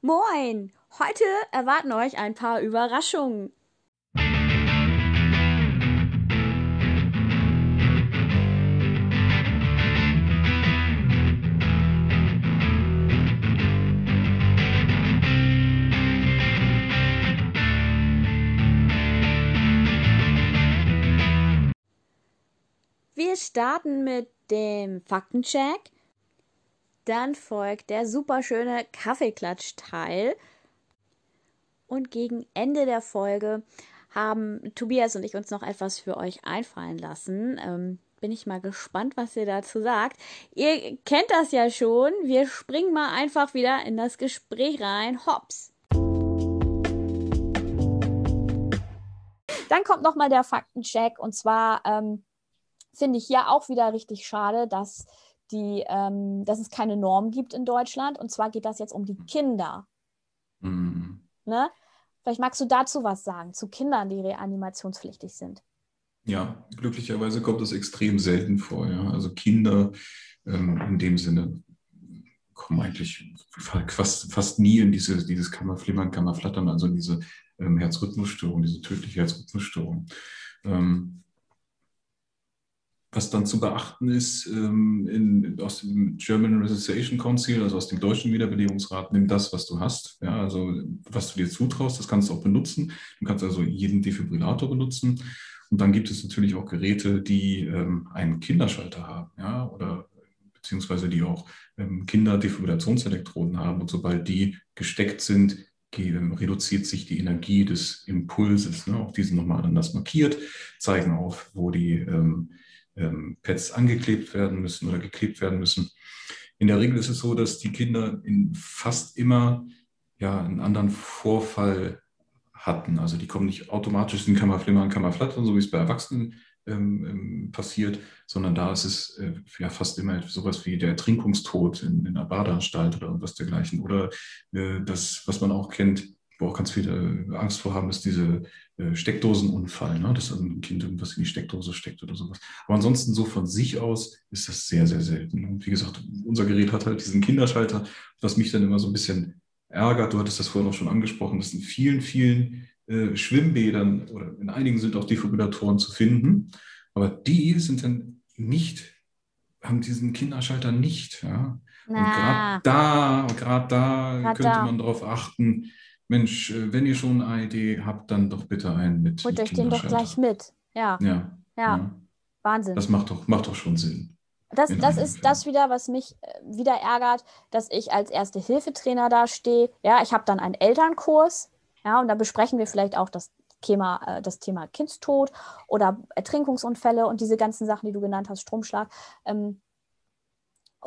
Moin! Heute erwarten euch ein paar Überraschungen. Wir starten mit dem Faktencheck. Dann folgt der superschöne Kaffeeklatsch-Teil. Und gegen Ende der Folge haben Tobias und ich uns noch etwas für euch einfallen lassen. Ähm, bin ich mal gespannt, was ihr dazu sagt. Ihr kennt das ja schon. Wir springen mal einfach wieder in das Gespräch rein. Hops! Dann kommt nochmal der Faktencheck. Und zwar ähm, finde ich hier auch wieder richtig schade, dass die, ähm, dass es keine Norm gibt in Deutschland. Und zwar geht das jetzt um die Kinder. Mhm. Ne? Vielleicht magst du dazu was sagen, zu Kindern, die reanimationspflichtig sind. Ja, glücklicherweise kommt das extrem selten vor. Ja? Also Kinder ähm, in dem Sinne kommen eigentlich fast, fast nie in diese, dieses Kammerflimmern, Kammerflattern, also in diese ähm, Herzrhythmusstörung, diese tödliche Herzrhythmusstörung. Ähm, was dann zu beachten ist, ähm, in, aus dem German Resuscitation Council, also aus dem deutschen Wiederbelebungsrat, nimm das, was du hast. Ja, also was du dir zutraust, das kannst du auch benutzen. Du kannst also jeden Defibrillator benutzen. Und dann gibt es natürlich auch Geräte, die ähm, einen Kinderschalter haben, ja, oder beziehungsweise die auch ähm, Kinderdefibrillationselektroden haben. Und sobald die gesteckt sind, reduziert sich die Energie des Impulses. Ne? Auch diese nochmal anders markiert, zeigen auf, wo die ähm, ähm, Pads angeklebt werden müssen oder geklebt werden müssen. In der Regel ist es so, dass die Kinder in fast immer ja, einen anderen Vorfall hatten. Also die kommen nicht automatisch in Kammerflimmern, Kammerflattern, so wie es bei Erwachsenen ähm, ähm, passiert, sondern da ist es äh, ja fast immer sowas wie der Ertrinkungstod in, in einer Badeanstalt oder irgendwas dergleichen. Oder äh, das, was man auch kennt, wo auch ganz viele äh, Angst vor haben, ist diese äh, Steckdosenunfall, ne? dass ein Kind irgendwas in die Steckdose steckt oder sowas. Aber ansonsten so von sich aus ist das sehr, sehr selten. Und wie gesagt, unser Gerät hat halt diesen Kinderschalter, was mich dann immer so ein bisschen ärgert. Du hattest das vorhin auch schon angesprochen, dass in vielen, vielen äh, Schwimmbädern oder in einigen sind auch Defibrillatoren zu finden, aber die sind dann nicht, haben diesen Kinderschalter nicht. Ja? Und gerade da, gerade da könnte da. man darauf achten, Mensch, äh, wenn ihr schon eine ID habt, dann doch bitte einen mit. Holt euch den doch gleich mit. Ja. Ja. Ja. Wahnsinn. Das macht doch, macht doch schon Sinn. Das, das ist das wieder, was mich äh, wieder ärgert, dass ich als Erste-Hilfe-Trainer da stehe. Ja, ich habe dann einen Elternkurs. Ja, und da besprechen wir vielleicht auch das Thema, äh, das Thema Kindstod oder Ertrinkungsunfälle und diese ganzen Sachen, die du genannt hast, Stromschlag. Ähm,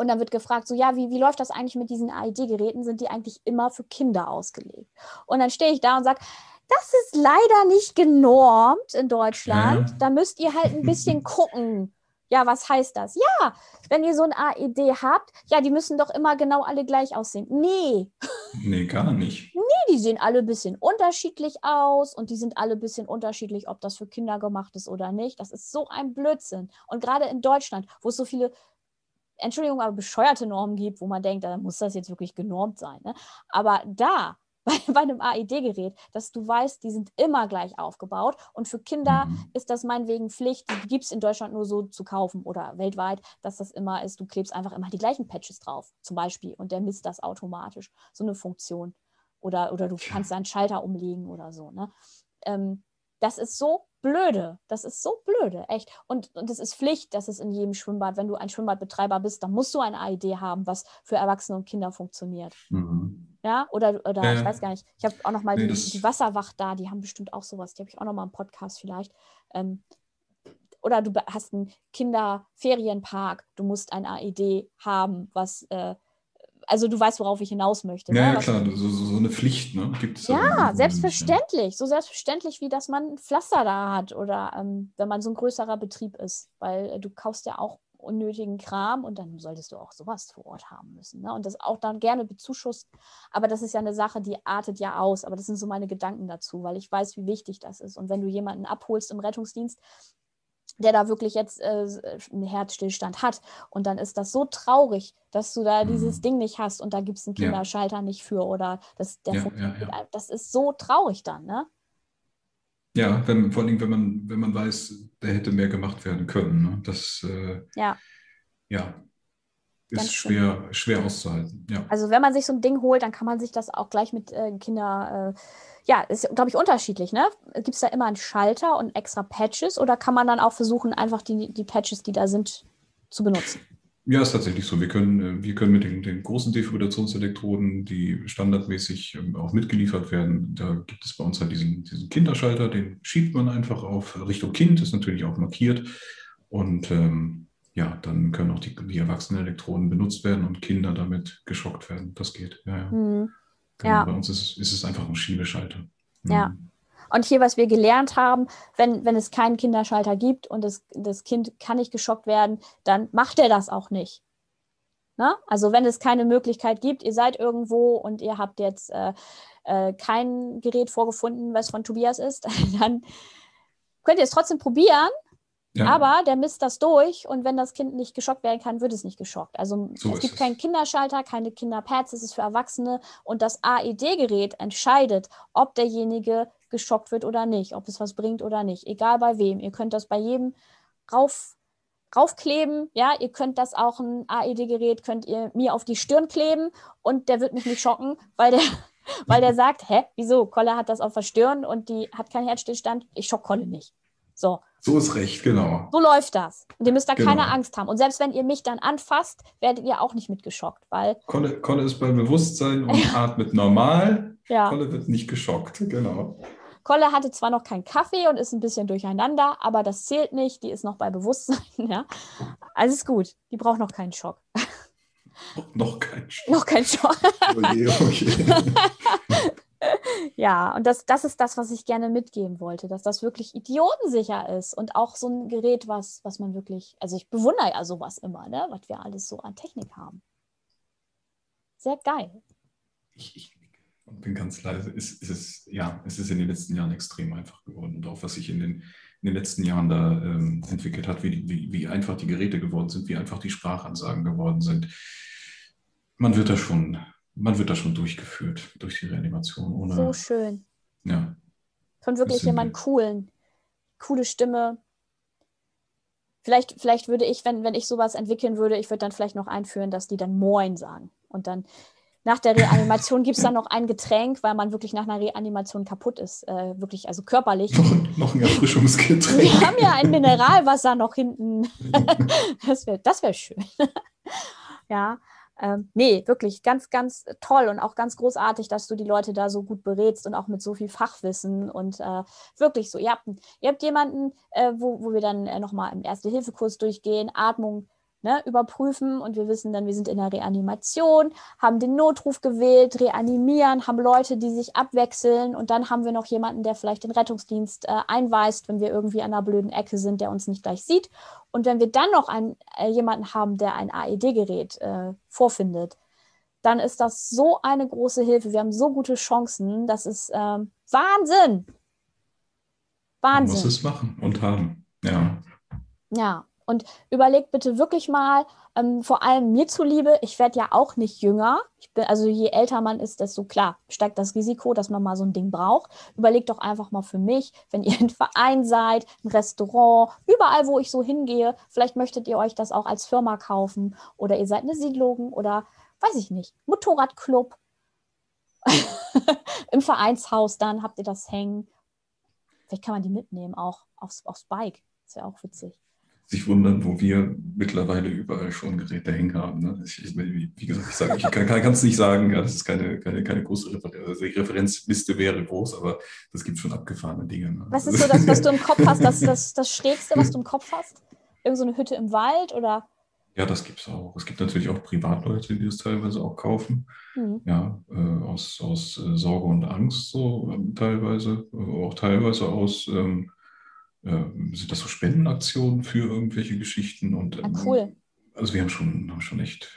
und dann wird gefragt, so ja, wie, wie läuft das eigentlich mit diesen AED-Geräten? Sind die eigentlich immer für Kinder ausgelegt? Und dann stehe ich da und sage, das ist leider nicht genormt in Deutschland. Ja. Da müsst ihr halt ein bisschen gucken. Ja, was heißt das? Ja, wenn ihr so ein AED habt, ja, die müssen doch immer genau alle gleich aussehen. Nee. Nee, gar nicht. Nee, die sehen alle ein bisschen unterschiedlich aus und die sind alle ein bisschen unterschiedlich, ob das für Kinder gemacht ist oder nicht. Das ist so ein Blödsinn. Und gerade in Deutschland, wo es so viele Entschuldigung, aber bescheuerte Normen gibt, wo man denkt, da muss das jetzt wirklich genormt sein. Ne? Aber da, bei, bei einem AED-Gerät, dass du weißt, die sind immer gleich aufgebaut. Und für Kinder mhm. ist das meinetwegen Pflicht, die gibt es in Deutschland nur so zu kaufen oder weltweit, dass das immer ist, du klebst einfach immer die gleichen Patches drauf, zum Beispiel, und der misst das automatisch. So eine Funktion. Oder, oder du kannst einen Schalter umlegen oder so. Ne? Ähm, das ist so blöde. Das ist so blöde, echt. Und, und das ist Pflicht, dass es in jedem Schwimmbad, wenn du ein Schwimmbadbetreiber bist, dann musst du eine AID haben, was für Erwachsene und Kinder funktioniert. Mhm. Ja, oder, oder ja, ich weiß gar nicht. Ich habe auch noch mal nee, die, die, Wasserwacht da, die haben bestimmt auch sowas. Die habe ich auch noch mal im Podcast vielleicht. Ähm, oder du hast einen Kinderferienpark, du musst ein AED haben, was äh, also du weißt, worauf ich hinaus möchte. Ja, ne? ja klar, so, so, eine Pflicht ne? gibt es. Ja, selbstverständlich. Nicht. So selbstverständlich, wie dass man ein Pflaster da hat oder ähm, wenn man so ein größerer Betrieb ist. Weil äh, du kaufst ja auch unnötigen Kram und dann solltest du auch sowas vor Ort haben müssen. Ne? Und das auch dann gerne bezuschusst. Aber das ist ja eine Sache, die artet ja aus. Aber das sind so meine Gedanken dazu, weil ich weiß, wie wichtig das ist. Und wenn du jemanden abholst im Rettungsdienst, der da wirklich jetzt äh, einen Herzstillstand hat. Und dann ist das so traurig, dass du da dieses Mhm. Ding nicht hast und da gibt es einen Ja. Kinderschalter nicht für oder das, der Ja, funktioniert. ja, ja. Das ist so traurig dann, ne? Ja, wenn, vor allem, wenn man, wenn man weiß, der hätte mehr gemacht werden können. Ne? Das äh, Ja. ja, ist schwer, schwer auszuhalten. Ja. Also wenn man sich so ein Ding holt, dann kann man sich das auch gleich mit äh, Kinder, äh, ja, ist, glaube ich, unterschiedlich, ne? Gibt es da immer einen Schalter und extra Patches oder kann man dann auch versuchen, einfach die, die Patches, die da sind, zu benutzen? Ja, ist tatsächlich so. Wir können, äh, wir können mit den, den großen Defibrillationselektroden, die standardmäßig ähm, auch mitgeliefert werden, da gibt es bei uns halt diesen, diesen Kinderschalter, den schiebt man einfach auf Richtung Kind, ist natürlich auch markiert. Und ähm, ja, dann können auch die, die Erwachsenenelektroden benutzt werden und Kinder damit geschockt werden. Das geht. Ja, ja. Hm. Genau, Ja. Bei uns ist es, ist es einfach ein Schiebeschalter. Ja. Mhm. Und hier, was wir gelernt haben, wenn, wenn es keinen Kinderschalter gibt und das, das Kind kann nicht geschockt werden, dann macht er das auch nicht. Ne? Also wenn es keine Möglichkeit gibt, ihr seid irgendwo und ihr habt jetzt äh, äh, kein Gerät vorgefunden, was von Tobias ist, dann könnt ihr es trotzdem probieren, Ja. aber der misst das durch und wenn das Kind nicht geschockt werden kann, wird es nicht geschockt. Also So es gibt es. keinen Kinderschalter, keine Kinderpads, es ist für Erwachsene und das AED-Gerät entscheidet, ob derjenige geschockt wird oder nicht, ob es was bringt oder nicht, egal bei wem. Ihr könnt das bei jedem rauf, raufkleben, ja, ihr könnt das auch ein AED-Gerät, könnt ihr mir auf die Stirn kleben und der wird mich nicht schocken, weil der, weil der sagt, hä, wieso, Kolle hat das auf der Stirn und die hat keinen Herzstillstand, ich schock Kolle nicht. So, So ist recht, genau. so läuft das. Und ihr müsst da Genau. keine Angst haben. Und selbst wenn ihr mich dann anfasst, werdet ihr auch nicht mitgeschockt, weil, Kolle, Kolle ist bei Bewusstsein und atmet normal. ja, Kolle wird nicht geschockt, genau. Kolle hatte zwar noch keinen Kaffee und ist ein bisschen durcheinander, aber das zählt nicht. Die ist noch bei Bewusstsein, ja. Alles gut. Die braucht noch keinen Schock. Noch kein Schock. noch keinen Schock. Okay, okay. Ja, und das, das ist das, was ich gerne mitgeben wollte, dass das wirklich idiotensicher ist und auch so ein Gerät, was, was man wirklich, also ich bewundere ja sowas immer, ne, was wir alles so an Technik haben. Sehr geil. Ich, ich bin ganz leise. Es, es ist, ja, es ist in den letzten Jahren extrem einfach geworden. Und auch was sich in den, in den letzten Jahren da ähm, entwickelt hat, wie, wie, wie einfach die Geräte geworden sind, wie einfach die Sprachansagen geworden sind. Man wird da schon, man wird da schon durchgeführt durch die Reanimation. Ohne, So schön. ja, Von wirklich jemand coolen, coole Stimme. Vielleicht, vielleicht würde ich, wenn, wenn ich sowas entwickeln würde, ich würde dann vielleicht noch einführen, dass die dann Moin sagen. Und dann nach der Reanimation gibt es dann noch ein Getränk, weil man wirklich nach einer Reanimation kaputt ist. Äh, wirklich, also körperlich. noch, noch ein Erfrischungsgetränk. Wir haben ja ein Mineralwasser noch hinten. das wäre das wär schön. ja. Ähm, nee, wirklich ganz, ganz toll und auch ganz großartig, dass du die Leute da so gut berätst und auch mit so viel Fachwissen und äh, wirklich so. Ihr habt, ihr habt jemanden, äh, wo, wo wir dann äh, nochmal im Erste-Hilfe-Kurs durchgehen, Atmung ne, überprüfen und wir wissen dann, wir sind in der Reanimation, haben den Notruf gewählt, reanimieren, haben Leute, die sich abwechseln und dann haben wir noch jemanden, der vielleicht den Rettungsdienst äh, einweist, wenn wir irgendwie an einer blöden Ecke sind, der uns nicht gleich sieht. Und wenn wir dann noch einen, äh, jemanden haben, der ein AED-Gerät äh, vorfindet, dann ist das so eine große Hilfe. Wir haben so gute Chancen. Das ist ähm, Wahnsinn. Man muss Wahnsinn. es machen und haben. Ja. Ja, und überlegt bitte wirklich mal, ähm, vor allem mir zuliebe, ich werde ja auch nicht jünger. Bin, also je älter man ist, desto klar steigt das Risiko, dass man mal so ein Ding braucht. Überlegt doch einfach mal für mich, wenn ihr ein Verein seid, ein Restaurant, überall, wo ich so hingehe, vielleicht möchtet ihr euch das auch als Firma kaufen oder ihr seid eine Siedlung oder weiß ich nicht, Motorradclub. Im Vereinshaus dann habt ihr das hängen. Vielleicht kann man die mitnehmen, auch aufs, aufs Bike. Das wäre auch witzig. Sich wundern, wo wir mittlerweile überall schon Geräte hängen haben. Ne? Ich, ich, wie gesagt, ich, sage, ich kann es nicht sagen, ja, das ist keine, keine, keine große Refer also die Referenzliste wäre groß, aber das gibt schon abgefahrene Dinge. Ne? Was ist so das, was du im Kopf hast, das, das, das Schrägste, was du im Kopf hast? Irgend so eine Hütte im Wald oder? Ja, das gibt es auch. Es gibt natürlich auch Privatleute, die das teilweise auch kaufen. Hm. Ja, äh, aus, aus äh, Sorge und Angst so ähm, teilweise, äh, auch teilweise aus, ähm, äh, sind das so Spendenaktionen für irgendwelche Geschichten und Ah, ähm, cool. also wir haben schon, haben schon echt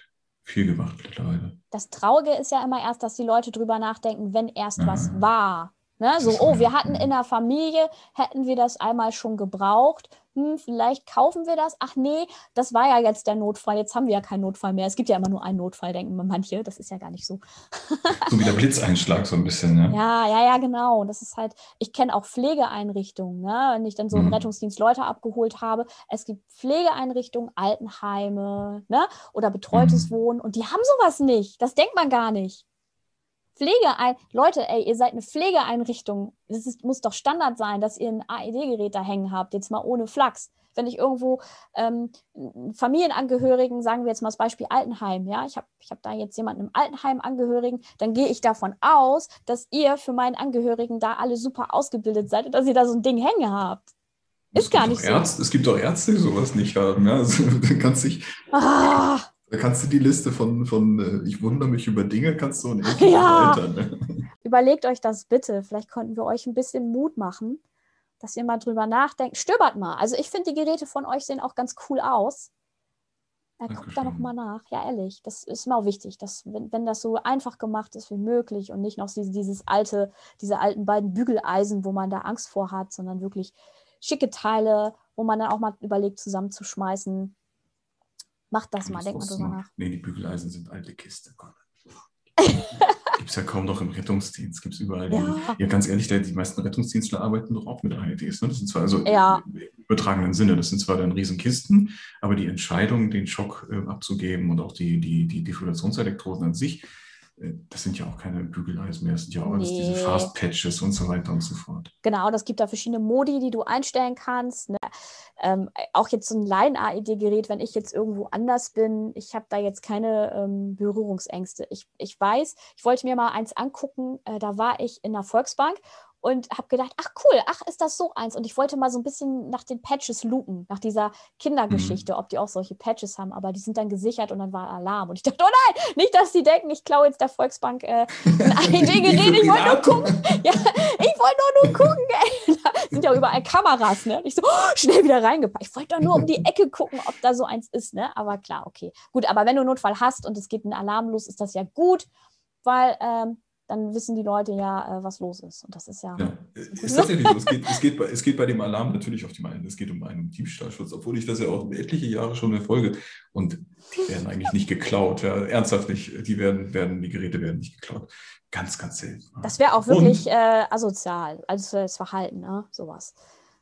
viel gemacht mittlerweile. Das Traurige ist ja immer erst, dass die Leute drüber nachdenken, wenn erst Ah. was war. Ne? So, oh, wir hatten in der Familie, hätten wir das einmal schon gebraucht. Hm, vielleicht kaufen wir das. Ach nee, das war ja jetzt der Notfall. Jetzt haben wir ja keinen Notfall mehr. Es gibt ja immer nur einen Notfall, denken manche. Das ist ja gar nicht so. so wie der Blitzeinschlag so ein bisschen, ne? Ja, ja, ja, genau. Das ist halt, ich kenne auch Pflegeeinrichtungen, ne? wenn ich dann so im mhm. Rettungsdienst Leute abgeholt habe. Es gibt Pflegeeinrichtungen, Altenheime ne? oder betreutes mhm. Wohnen und die haben sowas nicht. Das denkt man gar nicht. Pflegeein Leute, ey, ihr seid eine Pflegeeinrichtung. Es muss doch Standard sein, dass ihr ein AED-Gerät da hängen habt, jetzt mal ohne Flachs. Wenn ich irgendwo ähm, Familienangehörigen, sagen wir jetzt mal das Beispiel Altenheim, ja, ich habe ich hab da jetzt jemanden im Altenheim Angehörigen, dann gehe ich davon aus, dass ihr für meinen Angehörigen da alle super ausgebildet seid und dass ihr da so ein Ding hängen habt. Ist gar nicht so. Ärzte, es gibt auch Ärzte, die sowas nicht haben. Ja? Also, du kannst dich. Ah. Kannst du die Liste von, von äh, ich wundere mich über Dinge, kannst du und ja. erweitern. Ne? Überlegt euch das bitte. Vielleicht konnten wir euch ein bisschen Mut machen, dass ihr mal drüber nachdenkt. Stöbert mal. Also ich finde, die Geräte von euch sehen auch ganz cool aus. Ja, guckt da noch mal nach. Ja, ehrlich, das ist mir auch wichtig, dass, wenn, wenn das so einfach gemacht ist wie möglich und nicht noch dieses, dieses alte, diese alten beiden Bügeleisen, wo man da Angst vor hat, sondern wirklich schicke Teile, wo man dann auch mal überlegt, zusammenzuschmeißen. Macht das mal, denkt mal drüber nach. Nee, die Bügeleisen sind alte Kiste. Gibt es ja kaum noch im Rettungsdienst, gibt es überall. Ja. ja. ganz ehrlich, die meisten Rettungsdienstler arbeiten doch auch mit AEDs. Ne? Das sind zwar also ja. im übertragenen Sinne, das sind zwar dann Riesenkisten, aber die Entscheidung, den Schock äh, abzugeben und auch die, die, die Defibrillationselektroden an sich, das sind ja auch keine Bügeleisen mehr, das sind ja auch nee. alles diese Fast Patches und so weiter und so fort. Genau, das gibt da verschiedene Modi, die du einstellen kannst. Ne? Ähm, auch jetzt so ein Line-AED-Gerät, wenn ich jetzt irgendwo anders bin, ich habe da jetzt keine ähm, Berührungsängste. Ich, ich weiß, ich wollte mir mal eins angucken, äh, da war ich in der Volksbank und habe gedacht, ach cool, ach ist das so eins. Und ich wollte mal so ein bisschen nach den Patches lupen, nach dieser Kindergeschichte, mhm. ob die auch solche Patches haben. Aber die sind dann gesichert und dann war Alarm. Und ich dachte, oh nein, nicht, dass die denken, ich klaue jetzt der Volksbank äh, ein AED-Gerät. ich wollte nur gucken. Ja, ich wollte nur, nur gucken. Ey. Da sind ja überall Kameras. Ne? Und ich so, oh, schnell wieder reingepackt. Ich wollte doch nur um die Ecke gucken, ob da so eins ist. Ne? Aber klar, okay. Gut, aber wenn du einen Notfall hast und es geht ein Alarm los, ist das ja gut, weil ähm, dann wissen die Leute ja, äh, was los ist. Und das ist ja. ja ist tatsächlich so. Es geht, es, geht bei, es geht bei dem Alarm natürlich auf die einen. Es geht um einen Diebstahlschutz, obwohl ich das ja auch etliche Jahre schon verfolge. Und die werden eigentlich nicht geklaut. Ja, ernsthaft nicht. Die werden, werden, die Geräte werden nicht geklaut. Ganz, ganz selten. Das wäre auch wirklich äh, asozial, also das Verhalten, ne? sowas.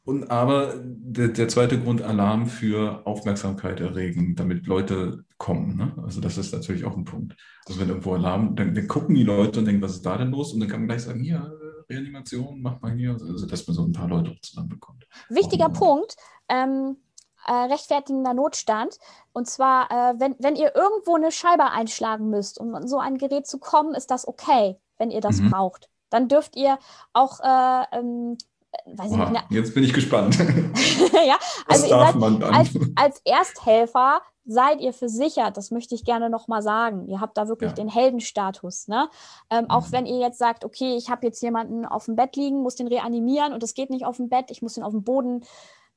Und aber der, der, zweite Grund, Alarm für Aufmerksamkeit erregen, damit Leute kommen. Ne? Also das ist natürlich auch ein Punkt. Also wenn irgendwo Alarm, dann, dann, gucken die Leute und denken, was ist da denn los? Und dann kann man gleich sagen, hier, Reanimation, mach mal hier. Also dass man so ein paar Leute zusammenbekommt. Wichtiger und, Punkt. Ähm, äh, rechtfertigender Notstand. Und zwar, äh, wenn, wenn ihr irgendwo eine Scheibe einschlagen müsst, um an so ein Gerät zu kommen, ist das okay, wenn ihr das mhm. braucht. Dann dürft ihr auch äh, ähm, Oha, nicht, jetzt bin ich gespannt. ja, also darf man dann? Als, als, Ersthelfer seid ihr versichert, das möchte ich gerne nochmal sagen. Ihr habt da wirklich ja. den Heldenstatus. Ne? Ähm, mhm. Auch wenn ihr jetzt sagt, okay, ich habe jetzt jemanden auf dem Bett liegen, muss den reanimieren und es geht nicht auf dem Bett, ich muss ihn auf den Boden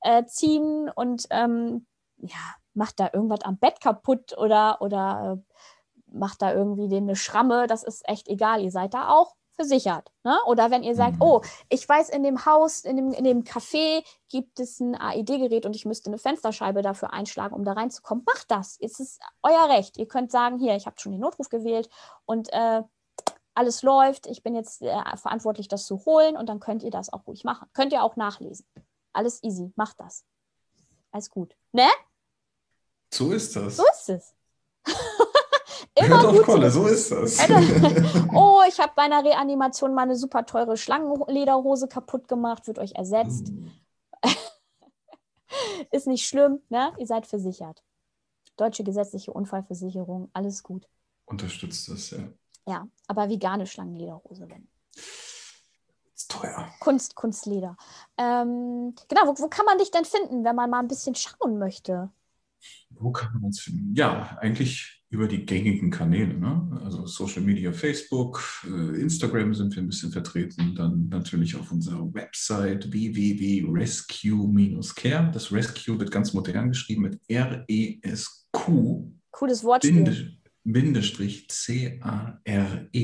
äh, ziehen und ähm, ja, macht da irgendwas am Bett kaputt oder, oder äh, macht da irgendwie den eine Schramme, das ist echt egal. Ihr seid da auch versichert. Ne? Oder wenn ihr sagt, mhm. oh, ich weiß, in dem Haus, in dem, in dem Café gibt es ein AED-Gerät und ich müsste eine Fensterscheibe dafür einschlagen, um da reinzukommen, macht das. Es ist euer Recht. Ihr könnt sagen, hier, ich habe schon den Notruf gewählt und äh, alles läuft, ich bin jetzt äh, verantwortlich, das zu holen und dann könnt ihr das auch ruhig machen. Könnt ihr auch nachlesen. Alles easy, macht das. Alles gut. Ne? So ist das. So ist es. immer Hört gut. Kolle, so ist das. oh, ich habe bei einer Reanimation mal eine super teure Schlangenlederhose kaputt gemacht, wird euch ersetzt. Mm. ist nicht schlimm, ne? Ihr seid versichert. Deutsche gesetzliche Unfallversicherung, alles gut. Unterstützt das, ja. Ja, aber vegane Schlangenlederhose, wenn. Ist teuer. Kunst, Kunstleder. Ähm, genau, wo, wo kann man dich denn finden, wenn man mal ein bisschen schauen möchte? Wo kann man uns finden? Ja, eigentlich über die gängigen Kanäle, ne? also Social Media, Facebook, äh, Instagram sind wir ein bisschen vertreten, dann natürlich auf unserer Website www.rescue-care. Das Rescue wird ganz modern geschrieben mit R-E-S-Q. Cooles Wortspiel. Bindestrich C-A-R-E.de.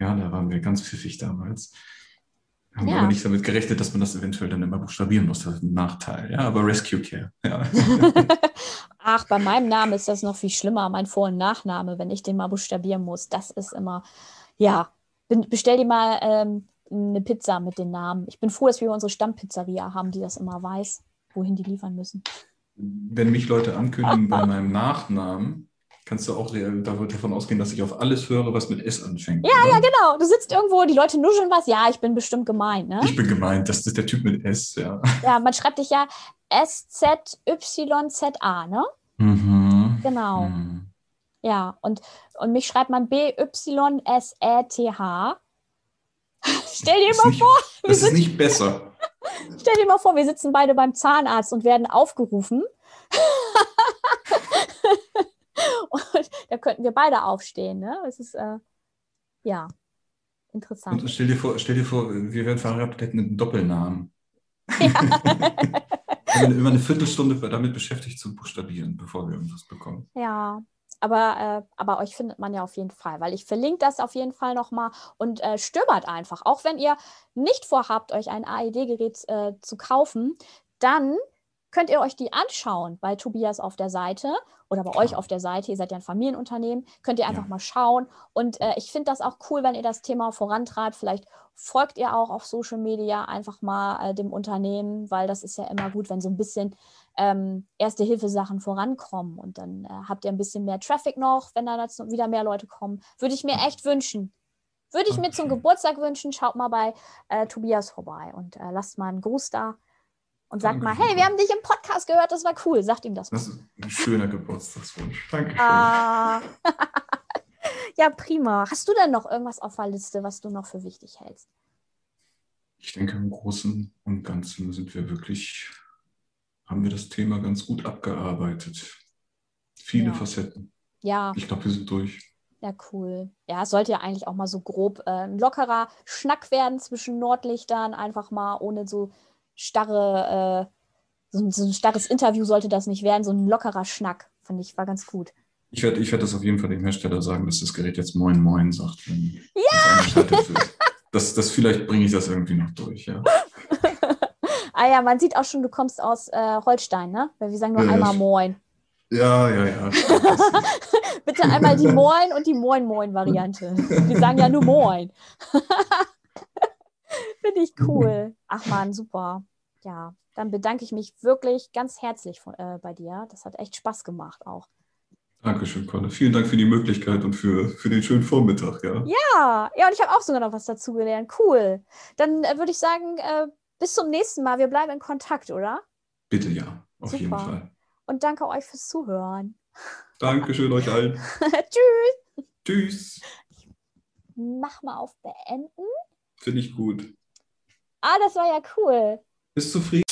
Ja, da waren wir ganz pfiffig damals. Haben ja. aber nicht damit gerechnet, dass man das eventuell dann immer buchstabieren muss. Das ist ein Nachteil. Ja, aber Rescue Care. Ja. Ach, bei meinem Namen ist das noch viel schlimmer, mein Vor- und Nachname, wenn ich den mal buchstabieren muss. Das ist immer, ja, bestell dir mal ähm, eine Pizza mit den Namen. Ich bin froh, dass wir unsere Stammpizzeria haben, die das immer weiß, wohin die liefern müssen. Wenn mich Leute ankündigen bei meinem Nachnamen, kannst du auch davon ausgehen, dass ich auf alles höre, was mit S anfängt. Ja, oder? ja, genau. Du sitzt irgendwo, die Leute nuscheln was. Ja, ich bin bestimmt gemeint. Ne? Ich bin gemeint, das ist der Typ mit S, ja. Ja, man schreibt dich ja S-Z-Y-Z-A, ne? Mhm. Genau. Mhm. Ja, und, und mich schreibt man B-Y-S-E-T-H. Stell dir mal nicht, vor. Das ist nicht besser. Stell dir mal vor, wir sitzen beide beim Zahnarzt und werden aufgerufen. Und da könnten wir beide aufstehen. Ne? Es ist, äh, ja, interessant. Und stell dir vor, stell dir vor wir wären verheiratet, hätten einen Doppelnamen. Ja. immer eine Viertelstunde damit beschäftigt zu buchstabieren, bevor wir irgendwas bekommen. Ja, aber, äh, aber euch findet man ja auf jeden Fall, weil ich verlinke das auf jeden Fall nochmal und äh, stöbert einfach. Auch wenn ihr nicht vorhabt, euch ein AED-Gerät äh, zu kaufen, dann könnt ihr euch die anschauen bei Tobias auf der Seite oder bei euch auf der Seite. Ihr seid ja ein Familienunternehmen, könnt ihr einfach ja. mal schauen. Und äh, ich finde das auch cool, wenn ihr das Thema vorantreibt. Vielleicht folgt ihr auch auf Social Media einfach mal äh, dem Unternehmen, weil das ist ja immer gut, wenn so ein bisschen ähm, Erste-Hilfe-Sachen vorankommen. Und dann äh, habt ihr ein bisschen mehr Traffic noch, wenn da wieder mehr Leute kommen. Würde ich mir echt wünschen. Würde ich okay. mir zum Geburtstag wünschen, schaut mal bei äh, Tobias vorbei und äh, lasst mal einen Gruß da und sagt mal, hey, wir haben dich im Podcast gehört, das war cool. Sagt ihm das. Das ist ein schöner Geburtstagswunsch. Danke. Ah. ja, prima. Hast du denn noch irgendwas auf der Liste, was du noch für wichtig hältst? Ich denke, im Großen und Ganzen sind wir wirklich, haben wir das Thema ganz gut abgearbeitet. Viele ja. Facetten. Ja. Ich glaube, wir sind durch. Ja, cool. Ja, es sollte ja eigentlich auch mal so grob äh, ein lockerer Schnack werden zwischen Nordlichtern, einfach mal ohne so starre, äh, so, so, ein starres Interview sollte das nicht werden, so ein lockerer Schnack, finde ich, war ganz gut. Ich werde ich werd das auf jeden Fall dem Hersteller sagen, dass das Gerät jetzt Moin Moin sagt. Wenn ja! Das, das, vielleicht bringe ich das irgendwie noch durch, ja. ah ja, man sieht auch schon, du kommst aus äh, Holstein, ne? Weil wir sagen nur ja, einmal Moin. Ja, ja, ja. Bitte einmal die Moin und die Moin Moin Variante. Wir sagen ja nur Moin. Finde ich cool. Ach man, super ja, dann bedanke ich mich wirklich ganz herzlich von, äh, bei dir. Das hat echt Spaß gemacht auch. Dankeschön, Conne. Vielen Dank für die Möglichkeit und für, für den schönen Vormittag. Ja, ja, ja und ich habe auch sogar noch was dazugelernt. Cool. Dann äh, würde ich sagen, äh, bis zum nächsten Mal. Wir bleiben in Kontakt, oder? Bitte ja, auf Super. jeden Fall. Und danke euch fürs Zuhören. Dankeschön euch allen. Tschüss. Tschüss. Mach mal auf Beenden. Finde ich gut. Ah, das war ja cool. Bist zufrieden?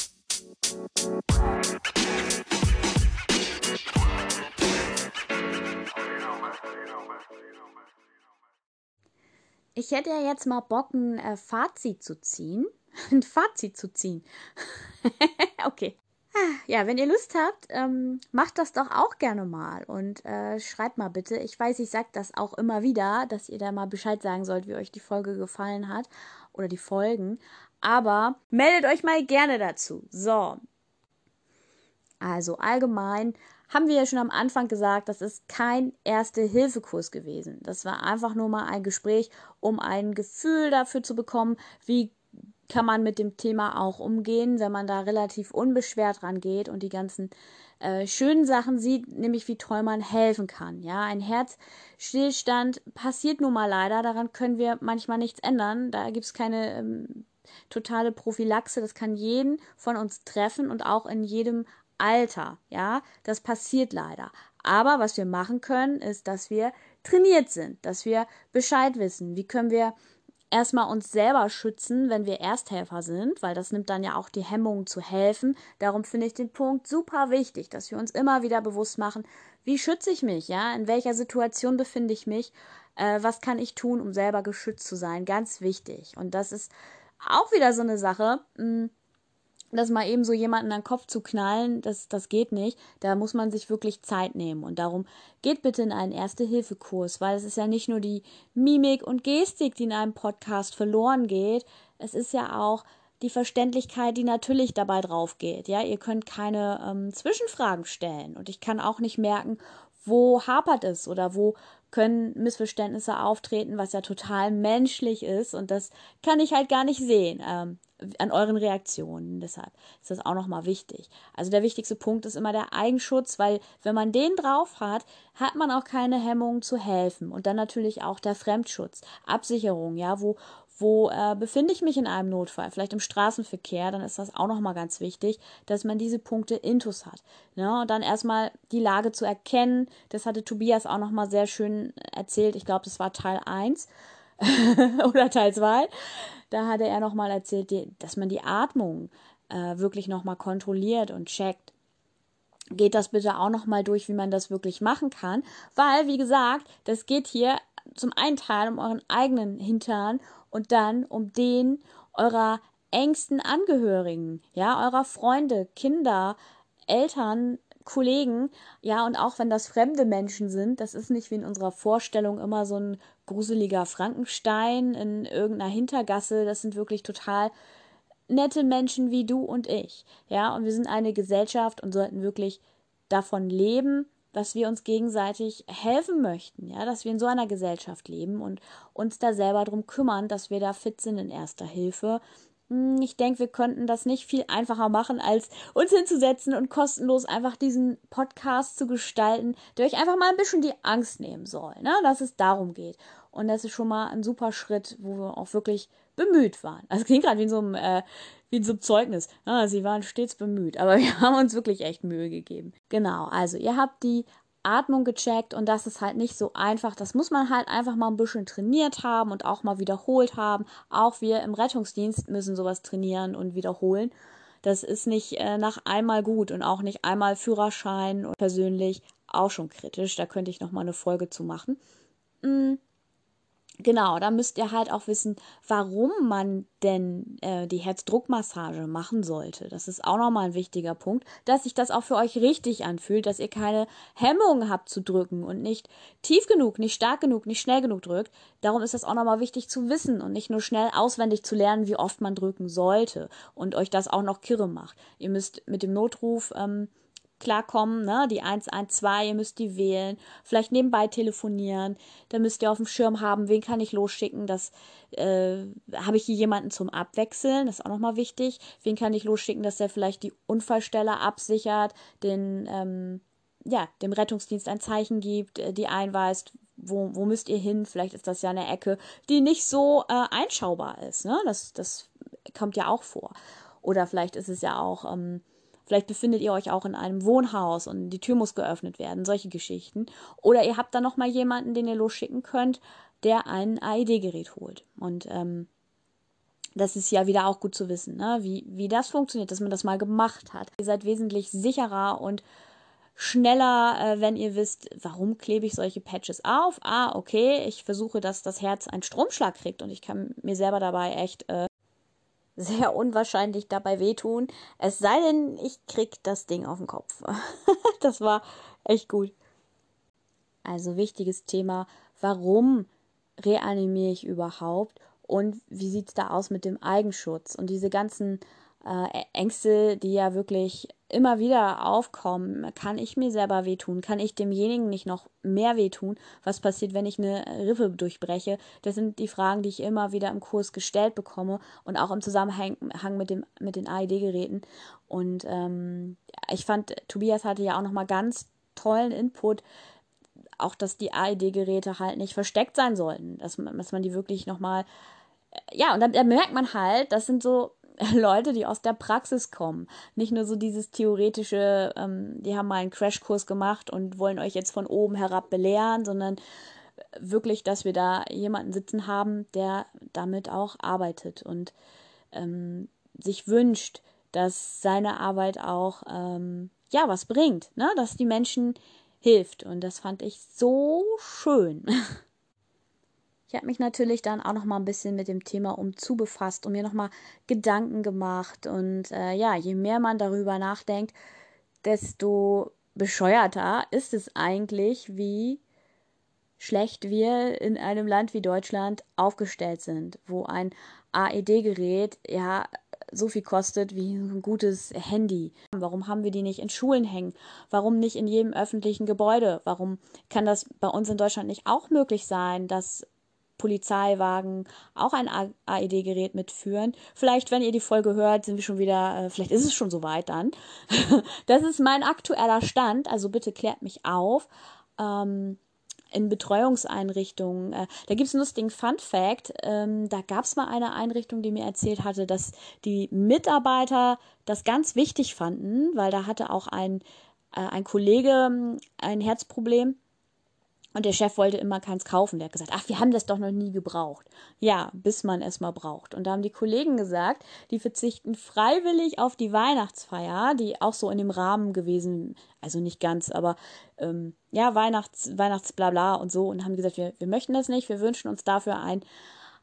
Ich hätte ja jetzt mal Bock, ein äh, Fazit zu ziehen. ein Fazit zu ziehen. okay. Ah, ja, wenn ihr Lust habt, ähm, macht das doch auch gerne mal und äh, schreibt mal bitte. Ich weiß, ich sage das auch immer wieder, dass ihr da mal Bescheid sagen sollt, wie euch die Folge gefallen hat oder die Folgen. Aber meldet euch mal gerne dazu. So. Also allgemein haben wir ja schon am Anfang gesagt, das ist kein Erste-Hilfe-Kurs gewesen. Das war einfach nur mal ein Gespräch, um ein Gefühl dafür zu bekommen, wie kann man mit dem Thema auch umgehen, wenn man da relativ unbeschwert rangeht und die ganzen äh, schönen Sachen sieht, nämlich wie toll man helfen kann. Ja, ein Herzstillstand passiert nun mal leider, daran können wir manchmal nichts ändern. Da gibt es keine ähm, totale Prophylaxe, das kann jeden von uns treffen und auch in jedem Alter, ja, das passiert leider. Aber was wir machen können, ist, dass wir trainiert sind, dass wir Bescheid wissen, wie können wir erstmal uns selber schützen, wenn wir Ersthelfer sind, weil das nimmt dann ja auch die Hemmung zu helfen. Darum finde ich den Punkt super wichtig, dass wir uns immer wieder bewusst machen, wie schütze ich mich, ja, in welcher Situation befinde ich mich, äh, was kann ich tun, um selber geschützt zu sein, ganz wichtig. Und das ist auch wieder so eine Sache. Hm, das mal eben so jemanden an den Kopf zu knallen, das, das geht nicht. Da muss man sich wirklich Zeit nehmen. Und darum geht bitte in einen Erste-Hilfe-Kurs, weil es ist ja nicht nur die Mimik und Gestik, die in einem Podcast verloren geht. Es ist ja auch die Verständlichkeit, die natürlich dabei drauf geht. Ja, ihr könnt keine ähm, Zwischenfragen stellen. Und ich kann auch nicht merken, wo hapert es oder wo können Missverständnisse auftreten, was ja total menschlich ist. Und das kann ich halt gar nicht sehen. Ähm, an euren Reaktionen. Deshalb ist das auch nochmal wichtig. Also der wichtigste Punkt ist immer der Eigenschutz, weil wenn man den drauf hat, hat man auch keine Hemmungen zu helfen. Und dann natürlich auch der Fremdschutz, Absicherung, ja, wo, wo äh, befinde ich mich in einem Notfall, vielleicht im Straßenverkehr, dann ist das auch nochmal ganz wichtig, dass man diese Punkte intus hat. Ja, und dann erstmal die Lage zu erkennen, das hatte Tobias auch nochmal sehr schön erzählt, ich glaube, das war Teil 1 oder Teil 2 da hatte er nochmal erzählt, dass man die Atmung äh, wirklich nochmal kontrolliert und checkt. Geht das bitte auch nochmal durch, wie man das wirklich machen kann, weil, wie gesagt, das geht hier zum einen Teil um euren eigenen Hintern und dann um den eurer engsten Angehörigen, ja, eurer Freunde, Kinder, Eltern, Kollegen, ja, und auch wenn das fremde Menschen sind, das ist nicht wie in unserer Vorstellung immer so ein gruseliger Frankenstein in irgendeiner Hintergasse, das sind wirklich total nette Menschen wie du und ich, ja, und wir sind eine Gesellschaft und sollten wirklich davon leben, dass wir uns gegenseitig helfen möchten, ja, dass wir in so einer Gesellschaft leben und uns da selber drum kümmern, dass wir da fit sind in erster Hilfe hm, ich denke, wir könnten das nicht viel einfacher machen, als uns hinzusetzen und kostenlos einfach diesen Podcast zu gestalten, der euch einfach mal ein bisschen die Angst nehmen soll, ne? dass es darum geht. Und das ist schon mal ein super Schritt, wo wir auch wirklich bemüht waren. Also klingt gerade wie in so einem, äh, wie in so einem Zeugnis. Ja, sie waren stets bemüht, aber wir haben uns wirklich echt Mühe gegeben. Genau, also ihr habt die Atmung gecheckt und das ist halt nicht so einfach. Das muss man halt einfach mal ein bisschen trainiert haben und auch mal wiederholt haben. Auch wir im Rettungsdienst müssen sowas trainieren und wiederholen. Das ist nicht äh, nach einmal gut und auch nicht einmal Führerschein und persönlich auch schon kritisch. Da könnte ich noch mal eine Folge zu machen. Mm. Genau, da müsst ihr halt auch wissen, warum man denn äh, die Herzdruckmassage machen sollte. Das ist auch nochmal ein wichtiger Punkt, dass sich das auch für euch richtig anfühlt, dass ihr keine Hemmungen habt zu drücken und nicht tief genug, nicht stark genug, nicht schnell genug drückt. Darum ist das auch nochmal wichtig zu wissen und nicht nur schnell auswendig zu lernen, wie oft man drücken sollte und euch das auch noch kirre macht. Ihr müsst mit dem Notruf ähm, klarkommen, ne? Die 112, ihr müsst die wählen, vielleicht nebenbei telefonieren, da müsst ihr auf dem Schirm haben, wen kann ich losschicken, das äh, habe ich hier jemanden zum Abwechseln, das ist auch nochmal wichtig, wen kann ich losschicken, dass der vielleicht die Unfallstelle absichert, den, ähm, ja, dem Rettungsdienst ein Zeichen gibt, äh, die einweist, wo, wo müsst ihr hin, vielleicht ist das ja eine Ecke, die nicht so äh, einschaubar ist, ne? Das, das kommt ja auch vor. Oder vielleicht ist es ja auch, ähm, Vielleicht befindet ihr euch auch in einem Wohnhaus und die Tür muss geöffnet werden, solche Geschichten. Oder ihr habt dann noch mal jemanden, den ihr losschicken könnt, der ein AED-Gerät holt. Und ähm, das ist ja wieder auch gut zu wissen, ne? wie, wie das funktioniert, dass man das mal gemacht hat. Ihr seid wesentlich sicherer und schneller, äh, wenn ihr wisst, warum klebe ich solche Patches auf. Ah, okay, ich versuche, dass das Herz einen Stromschlag kriegt und ich kann mir selber dabei echt äh, sehr unwahrscheinlich dabei wehtun. Es sei denn, ich krieg das Ding auf den Kopf. das war echt gut. Also wichtiges Thema, warum reanimiere ich überhaupt und wie sieht es da aus mit dem Eigenschutz und diese ganzen äh, Ängste, die ja wirklich immer wieder aufkommen. Kann ich mir selber wehtun? Kann ich demjenigen nicht noch mehr wehtun? Was passiert, wenn ich eine Rippe durchbreche? Das sind die Fragen, die ich immer wieder im Kurs gestellt bekomme und auch im Zusammenhang mit, dem, mit den AED-Geräten. Und ähm, ich fand, Tobias hatte ja auch nochmal ganz tollen Input, auch dass die AED-Geräte halt nicht versteckt sein sollten, dass man, dass man die wirklich nochmal, ja, und dann, dann merkt man halt, das sind so Leute, die aus der Praxis kommen. Nicht nur so dieses theoretische, ähm, die haben mal einen Crashkurs gemacht und wollen euch jetzt von oben herab belehren, sondern wirklich, dass wir da jemanden sitzen haben, der damit auch arbeitet und ähm, sich wünscht, dass seine Arbeit auch ähm, ja was bringt, ne? dass die Menschen hilft. Und das fand ich so schön. Ich habe mich natürlich dann auch noch mal ein bisschen mit dem Thema umzu befasst und mir noch mal Gedanken gemacht. Und äh, ja, je mehr man darüber nachdenkt, desto bescheuerter ist es eigentlich, wie schlecht wir in einem Land wie Deutschland aufgestellt sind, wo ein AED-Gerät ja so viel kostet wie ein gutes Handy. Warum haben wir die nicht in Schulen hängen? Warum nicht in jedem öffentlichen Gebäude? Warum kann das bei uns in Deutschland nicht auch möglich sein, dass Polizeiwagen auch ein AED-Gerät mitführen. Vielleicht, wenn ihr die Folge hört, sind wir schon wieder, äh, vielleicht ist es schon soweit dann. das ist mein aktueller Stand, also bitte klärt mich auf. Ähm, in Betreuungseinrichtungen. Äh, da gibt es einen lustigen Fun Fact. Ähm, da gab es mal eine Einrichtung, die mir erzählt hatte, dass die Mitarbeiter das ganz wichtig fanden, weil da hatte auch ein, äh, ein Kollege ähm, ein Herzproblem und der Chef wollte immer keins kaufen. Der hat gesagt, ach, wir haben das doch noch nie gebraucht. Ja, bis man es mal braucht. Und da haben die Kollegen gesagt, die verzichten freiwillig auf die Weihnachtsfeier, die auch so in dem Rahmen gewesen, also nicht ganz, aber ähm, ja, Weihnachts, Weihnachtsblabla und so. Und haben gesagt, wir, wir möchten das nicht, wir wünschen uns dafür ein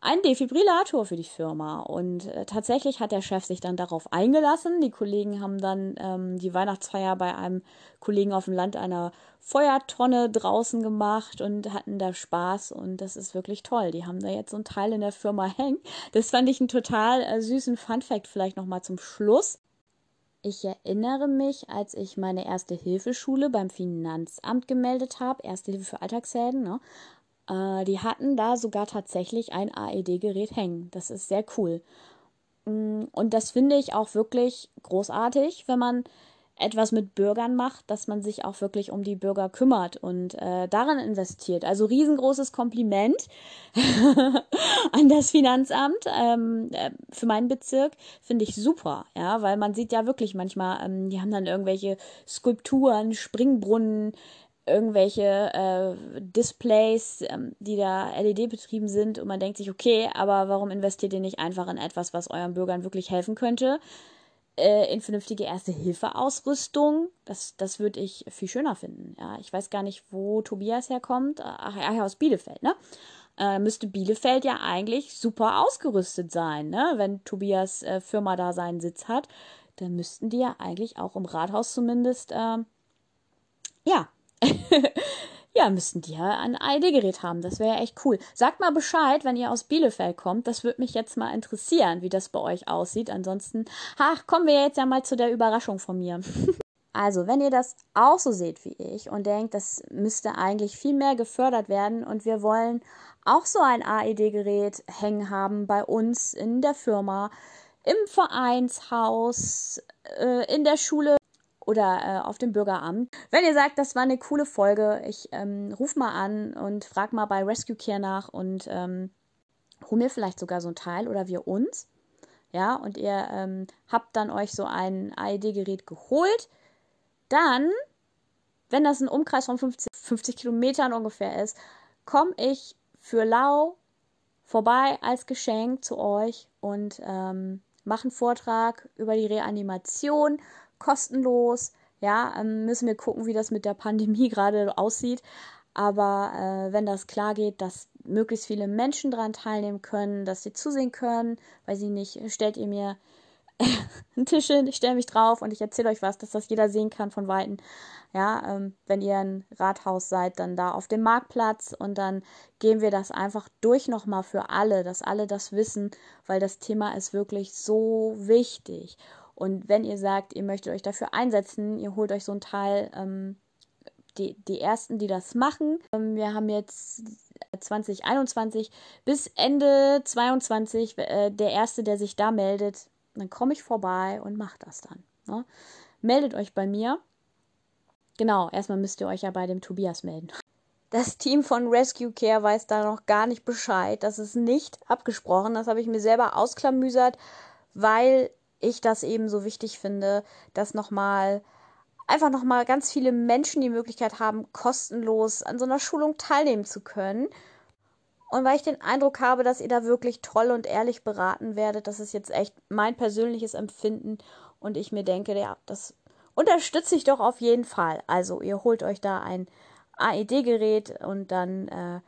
einen Defibrillator für die Firma. Und äh, tatsächlich hat der Chef sich dann darauf eingelassen. Die Kollegen haben dann ähm, die Weihnachtsfeier bei einem Kollegen auf dem Land einer Feuertonne draußen gemacht und hatten da Spaß. Und das ist wirklich toll. Die haben da jetzt so ein Teil in der Firma hängen. Das fand ich einen total äh, süßen Funfact vielleicht nochmal zum Schluss. Ich erinnere mich, als ich meine erste Hilfeschule beim Finanzamt gemeldet habe, Erste Hilfe für Alltagshelden, ne, die hatten da sogar tatsächlich ein AED-Gerät hängen. Das ist sehr cool. Mm, und das finde ich auch wirklich großartig, wenn man etwas mit Bürgern macht, dass man sich auch wirklich um die Bürger kümmert und äh, daran investiert. Also riesengroßes Kompliment an das Finanzamt ähm, äh, für meinen Bezirk finde ich super, ja, weil man sieht ja wirklich manchmal, ähm, die haben dann irgendwelche Skulpturen, Springbrunnen, irgendwelche äh, Displays, ähm, die da LED betrieben sind und man denkt sich, okay, aber warum investiert ihr nicht einfach in etwas, was euren Bürgern wirklich helfen könnte? Äh, in vernünftige Erste-Hilfe-Ausrüstung, das, das würde ich viel schöner finden. Ja, ich weiß gar nicht, wo Tobias herkommt. Ach, ja, aus Bielefeld, ne? Äh, müsste Bielefeld ja eigentlich super ausgerüstet sein, ne? Wenn Tobias äh, Firma da seinen Sitz hat, dann müssten die ja eigentlich auch im Rathaus zumindest, ähm, ja, ja, müssten die ja ein ID-Gerät haben. Das wäre ja echt cool. Sagt mal Bescheid, wenn ihr aus Bielefeld kommt. Das würde mich jetzt mal interessieren, wie das bei euch aussieht. Ansonsten, ach, kommen wir jetzt ja mal zu der Überraschung von mir. Also, wenn ihr das auch so seht wie ich und denkt, das müsste eigentlich viel mehr gefördert werden und wir wollen auch so ein AED-Gerät hängen haben bei uns in der Firma, im Vereinshaus, äh, in der Schule, oder äh, auf dem Bürgeramt. Wenn ihr sagt, das war eine coole Folge, ich ähm, ruf mal an und frag mal bei Rescue Care nach und ähm, hol mir vielleicht sogar so ein Teil oder wir uns. Ja, und ihr ähm, habt dann euch so ein AED-Gerät geholt. Dann, wenn das ein Umkreis von 50, 50 Kilometern ungefähr ist, komme ich für lau vorbei als Geschenk zu euch und ähm, mache einen Vortrag über die Reanimation kostenlos. Ja, ähm, müssen wir gucken, wie das mit der Pandemie gerade aussieht. Aber äh, wenn das klar geht, dass möglichst viele Menschen daran teilnehmen können, dass sie zusehen können, weiß ich nicht, stellt ihr mir einen Tisch hin, ich stelle mich drauf und ich erzähle euch was, dass das jeder sehen kann von Weitem. Ja, ähm, wenn ihr ein Rathaus seid, dann da auf dem Marktplatz und dann gehen wir das einfach durch nochmal für alle, dass alle das wissen, weil das Thema ist wirklich so wichtig. Und wenn ihr sagt, ihr möchtet euch dafür einsetzen, ihr holt euch so ein Teil, ähm, die, die ersten, die das machen. Ähm, wir haben jetzt 2021 bis Ende 22 äh, der erste, der sich da meldet, dann komme ich vorbei und mache das dann. Ne? Meldet euch bei mir. Genau, erstmal müsst ihr euch ja bei dem Tobias melden. Das Team von Rescue Care weiß da noch gar nicht Bescheid. Das ist nicht abgesprochen. Das habe ich mir selber ausklamüsert, weil ich das eben so wichtig finde, dass nochmal einfach nochmal ganz viele Menschen die Möglichkeit haben, kostenlos an so einer Schulung teilnehmen zu können. Und weil ich den Eindruck habe, dass ihr da wirklich toll und ehrlich beraten werdet, das ist jetzt echt mein persönliches Empfinden und ich mir denke, ja, das unterstütze ich doch auf jeden Fall. Also ihr holt euch da ein AED-Gerät und dann äh,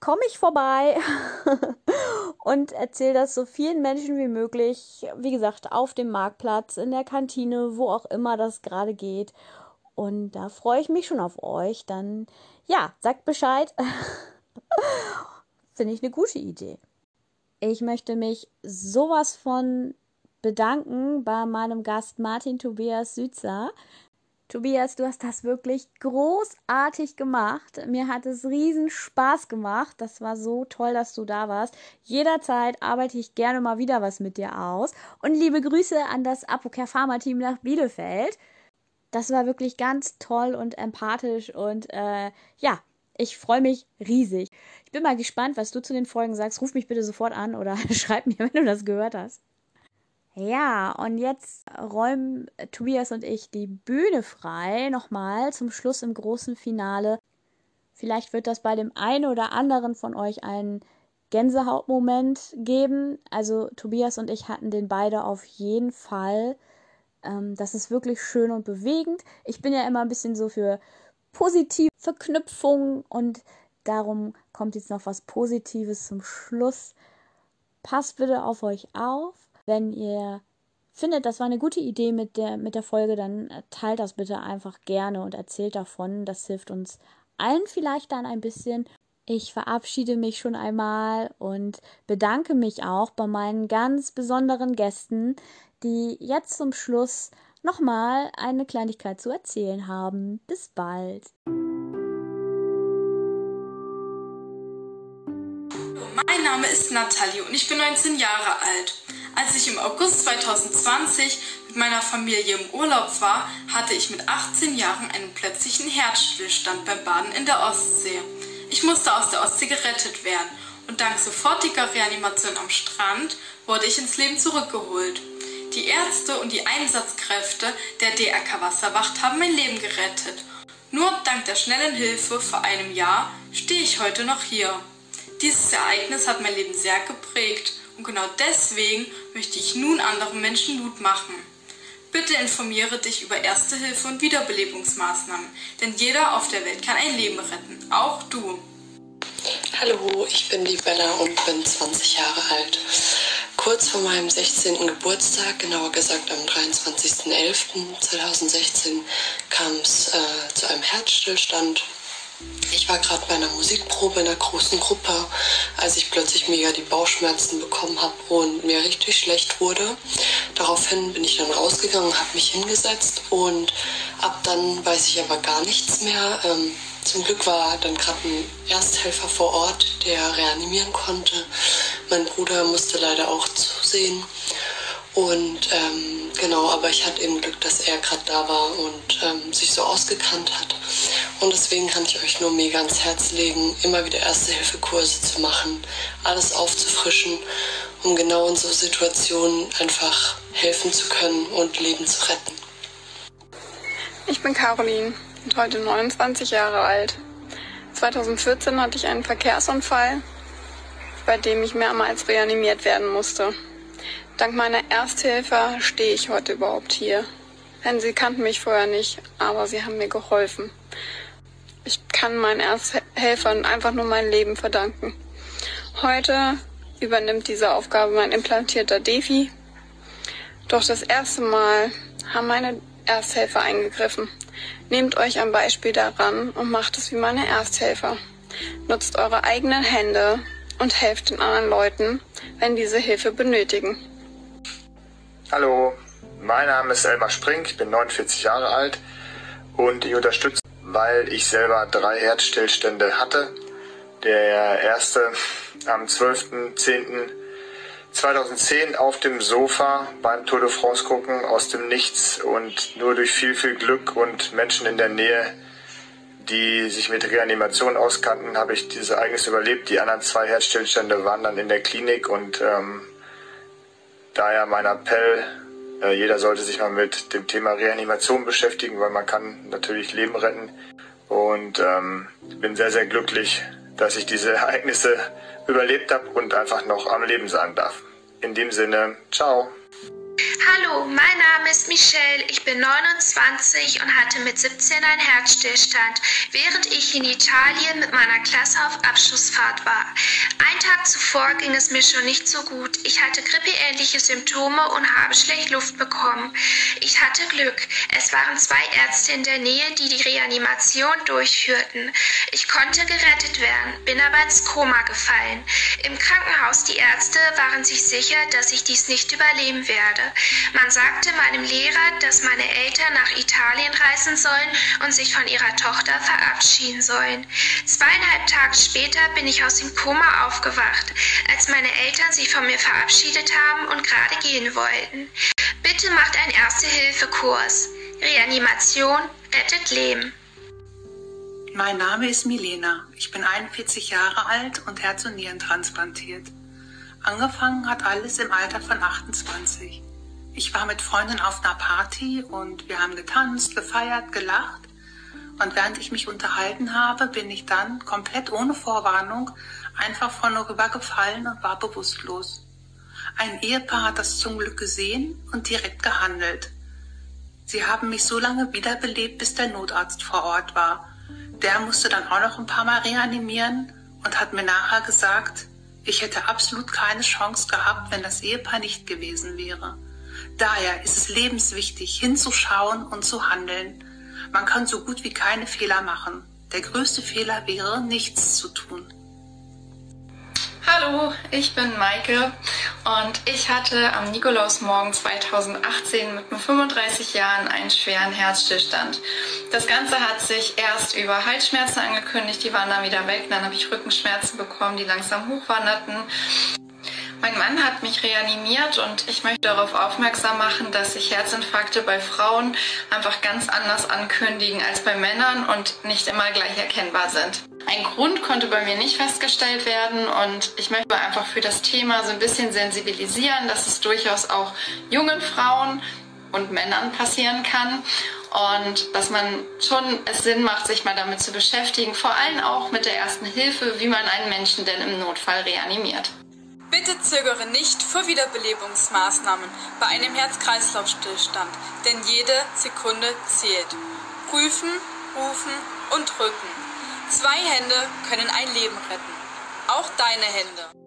komme ich vorbei und erzähle das so vielen Menschen wie möglich. Wie gesagt, auf dem Marktplatz, in der Kantine, wo auch immer das gerade geht. Und da freue ich mich schon auf euch. Dann, ja, sagt Bescheid. Finde ich eine gute Idee. Ich möchte mich sowas von bedanken bei meinem Gast Martin Tobias Sützer. Tobias, du hast das wirklich großartig gemacht. Mir hat es riesen Spaß gemacht. Das war so toll, dass du da warst. Jederzeit arbeite ich gerne mal wieder was mit dir aus. Und liebe Grüße an das Apocare Pharma Team nach Bielefeld. Das war wirklich ganz toll und empathisch und äh, ja, ich freue mich riesig. Ich bin mal gespannt, was du zu den Folgen sagst. Ruf mich bitte sofort an oder schreib mir, wenn du das gehört hast. Ja, und jetzt räumen Tobias und ich die Bühne frei, nochmal zum Schluss im großen Finale. Vielleicht wird das bei dem einen oder anderen von euch einen Gänsehautmoment geben. Also Tobias und ich hatten den beide auf jeden Fall. Ähm, das ist wirklich schön und bewegend. Ich bin ja immer ein bisschen so für positive Verknüpfungen und darum kommt jetzt noch was Positives zum Schluss. Passt bitte auf euch auf. Wenn ihr findet, das war eine gute Idee mit der, mit der Folge, dann teilt das bitte einfach gerne und erzählt davon. Das hilft uns allen vielleicht dann ein bisschen. Ich verabschiede mich schon einmal und bedanke mich auch bei meinen ganz besonderen Gästen, die jetzt zum Schluss nochmal eine Kleinigkeit zu erzählen haben. Bis bald. Mein Name ist Nathalie und ich bin 19 Jahre alt. Als ich im August 2020 mit meiner Familie im Urlaub war, hatte ich mit 18 Jahren einen plötzlichen Herzstillstand beim Baden in der Ostsee. Ich musste aus der Ostsee gerettet werden und dank sofortiger Reanimation am Strand wurde ich ins Leben zurückgeholt. Die Ärzte und die Einsatzkräfte der DRK Wasserwacht haben mein Leben gerettet. Nur dank der schnellen Hilfe vor einem Jahr stehe ich heute noch hier. Dieses Ereignis hat mein Leben sehr geprägt und genau deswegen möchte ich nun anderen Menschen Mut machen. Bitte informiere dich über Erste Hilfe und Wiederbelebungsmaßnahmen, denn jeder auf der Welt kann ein Leben retten, auch du. Hallo, ich bin die Bella und bin 20 Jahre alt. Kurz vor meinem 16. Geburtstag, genauer gesagt am 23.11.2016, kam es äh, zu einem Herzstillstand. Ich war gerade bei einer Musikprobe in einer großen Gruppe, als ich plötzlich mega die Bauchschmerzen bekommen habe und mir richtig schlecht wurde. Daraufhin bin ich dann rausgegangen, habe mich hingesetzt und ab dann weiß ich aber gar nichts mehr. Ähm, zum Glück war dann gerade ein Ersthelfer vor Ort, der reanimieren konnte. Mein Bruder musste leider auch zusehen. Und ähm, genau, aber ich hatte eben Glück, dass er gerade da war und ähm, sich so ausgekannt hat. Und deswegen kann ich euch nur mega ans Herz legen, immer wieder Erste-Hilfe-Kurse zu machen, alles aufzufrischen, um genau in so Situationen einfach helfen zu können und Leben zu retten. Ich bin Caroline und heute 29 Jahre alt. 2014 hatte ich einen Verkehrsunfall, bei dem ich mehrmals reanimiert werden musste. Dank meiner Ersthilfe stehe ich heute überhaupt hier. Denn sie kannten mich vorher nicht, aber sie haben mir geholfen. Ich kann meinen Ersthelfern einfach nur mein Leben verdanken. Heute übernimmt diese Aufgabe mein implantierter Defi. Doch das erste Mal haben meine Ersthelfer eingegriffen. Nehmt euch ein Beispiel daran und macht es wie meine Ersthelfer. Nutzt eure eigenen Hände und helft den anderen Leuten, wenn diese Hilfe benötigen. Hallo, mein Name ist Elmar Spring, ich bin 49 Jahre alt und ich unterstütze, weil ich selber drei Herzstillstände hatte. Der erste am 12.10. 2010 auf dem Sofa beim Tour de France gucken aus dem Nichts und nur durch viel, viel Glück und Menschen in der Nähe, die sich mit Reanimation auskannten, habe ich dieses Ereignis überlebt. Die anderen zwei Herzstillstände waren dann in der Klinik und ähm, daher mein Appell, äh, jeder sollte sich mal mit dem Thema Reanimation beschäftigen, weil man kann natürlich Leben retten. Und ähm, bin sehr, sehr glücklich, dass ich diese Ereignisse überlebt habe und einfach noch am Leben sein darf. In dem Sinne, ciao. Hallo, mein Name ist Michelle. Ich bin 29 und hatte mit 17 einen Herzstillstand, während ich in Italien mit meiner Klasse auf Abschlussfahrt war. Ein Tag zuvor ging es mir schon nicht so gut. Ich hatte grippeähnliche Symptome und habe schlecht Luft bekommen. Ich hatte Glück. Es waren zwei Ärzte in der Nähe, die die Reanimation durchführten. Ich konnte gerettet werden, bin aber ins Koma gefallen. Im Krankenhaus die Ärzte waren sich sicher, dass ich dies nicht überleben werde. Man sagte meinem Lehrer, dass meine Eltern nach Italien reisen sollen und sich von ihrer Tochter verabschieden sollen. Zweieinhalb Tage später bin ich aus dem Koma aufgewacht, als meine Eltern sich von mir verabschiedet haben und gerade gehen wollten. Bitte macht einen Erste-Hilfe-Kurs. Reanimation rettet Leben. Mein Name ist Milena. Ich bin 41 Jahre alt und Herz und Nieren transplantiert. Angefangen hat alles im Alter von 28. Ich war mit Freunden auf einer Party und wir haben getanzt, gefeiert, gelacht. Und während ich mich unterhalten habe, bin ich dann komplett ohne Vorwarnung einfach vorne rübergefallen und war bewusstlos. Ein Ehepaar hat das zum Glück gesehen und direkt gehandelt. Sie haben mich so lange wiederbelebt, bis der Notarzt vor Ort war. Der musste dann auch noch ein paar Mal reanimieren und hat mir nachher gesagt, ich hätte absolut keine Chance gehabt, wenn das Ehepaar nicht gewesen wäre. Daher ist es lebenswichtig, hinzuschauen und zu handeln. Man kann so gut wie keine Fehler machen. Der größte Fehler wäre, nichts zu tun. Hallo, ich bin Maike und ich hatte am Nikolausmorgen 2018 mit nur 35 Jahren einen schweren Herzstillstand. Das Ganze hat sich erst über Halsschmerzen angekündigt, die waren dann wieder weg. Dann habe ich Rückenschmerzen bekommen, die langsam hochwanderten. Mein Mann hat mich reanimiert und ich möchte darauf aufmerksam machen, dass sich Herzinfarkte bei Frauen einfach ganz anders ankündigen als bei Männern und nicht immer gleich erkennbar sind. Ein Grund konnte bei mir nicht festgestellt werden und ich möchte einfach für das Thema so ein bisschen sensibilisieren, dass es durchaus auch jungen Frauen und Männern passieren kann und dass man schon es Sinn macht, sich mal damit zu beschäftigen, vor allem auch mit der ersten Hilfe, wie man einen Menschen denn im Notfall reanimiert. Bitte zögere nicht vor Wiederbelebungsmaßnahmen bei einem Herz-Kreislauf-Stillstand, denn jede Sekunde zählt. Prüfen, rufen und drücken. Zwei Hände können ein Leben retten. Auch deine Hände.